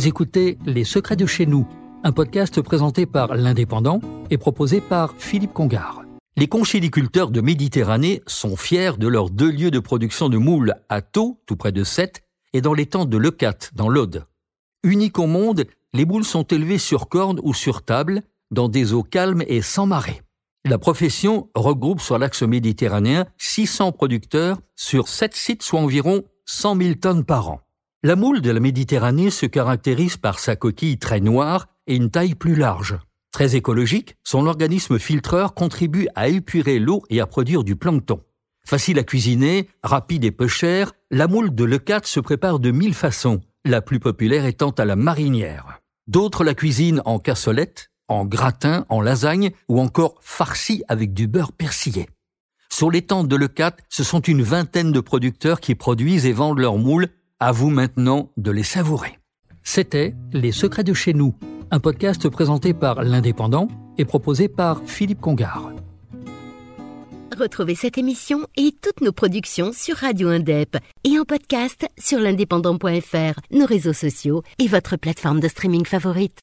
Vous écoutez Les Secrets de chez nous, un podcast présenté par l'Indépendant et proposé par Philippe Congard. Les conchyliculteurs de Méditerranée sont fiers de leurs deux lieux de production de moules à Thau, tout près de Sète, et dans l'étang de Leucate, dans l'Aude. Uniques au monde, les moules sont élevées sur corne ou sur table, dans des eaux calmes et sans marée. La profession regroupe sur l'axe méditerranéen 600 producteurs sur 7 sites, soit environ 100 000 tonnes par an. La moule de la Méditerranée se caractérise par sa coquille très noire et une taille plus large. Très écologique, son organisme filtreur contribue à épurer l'eau et à produire du plancton. Facile à cuisiner, rapide et peu cher, la moule de Leucate se prépare de mille façons, la plus populaire étant à la marinière. D'autres la cuisinent en cassolette, en gratin, en lasagne ou encore farci avec du beurre persillé. Sur l'étang de Leucate, ce sont une vingtaine de producteurs qui produisent et vendent leurs moules. À vous maintenant de les savourer. C'était Les Secrets de chez nous, un podcast présenté par l'Indépendant et proposé par Philippe Congard. Retrouvez cette émission et toutes nos productions sur Radio Indep et en podcast sur l'indépendant.fr, nos réseaux sociaux et votre plateforme de streaming favorite.